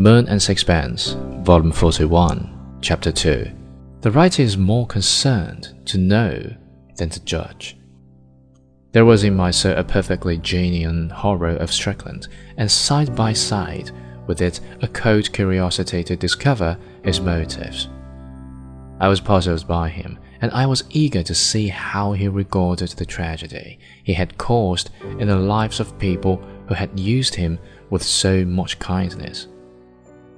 Moon and Sixpence, Volume 41, Chapter 2. The writer is more concerned to know than to judge. There was in my soul a perfectly genuine horror of Strickland, and side by side with it a cold curiosity to discover his motives. I was puzzled by him, and I was eager to see how he regarded the tragedy he had caused in the lives of people who had used him with so much kindness.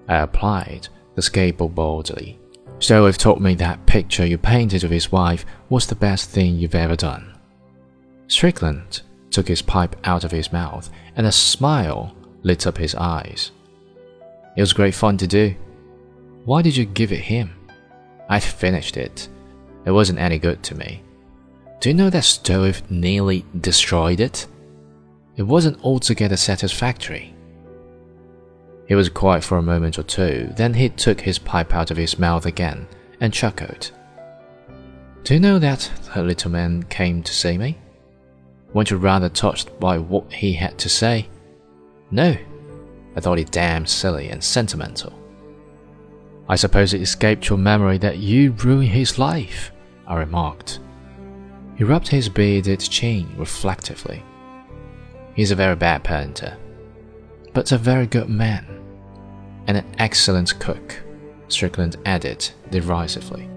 Uh, I applied the scalpel boldly. Stroeve told me that picture you painted of his wife was the best thing you've ever done. Strickland took his pipe out of his mouth, and a smile lit up his eyes. It was great fun to do. Why did you give it him? I'd finished it. It wasn't any good to me. Do you know that Stroeve nearly destroyed it? It wasn't altogether satisfactory. He was quiet for a moment or two, then he took his pipe out of his mouth again and chuckled. Do you know that the little man came to see me? Weren't you rather touched by what he had to say? No, I thought it damned silly and sentimental. I suppose it escaped your memory that you ruined his life, I remarked. He rubbed his bearded chin reflectively. He's a very bad painter, but a very good man, and an excellent cook, Strickland added derisively.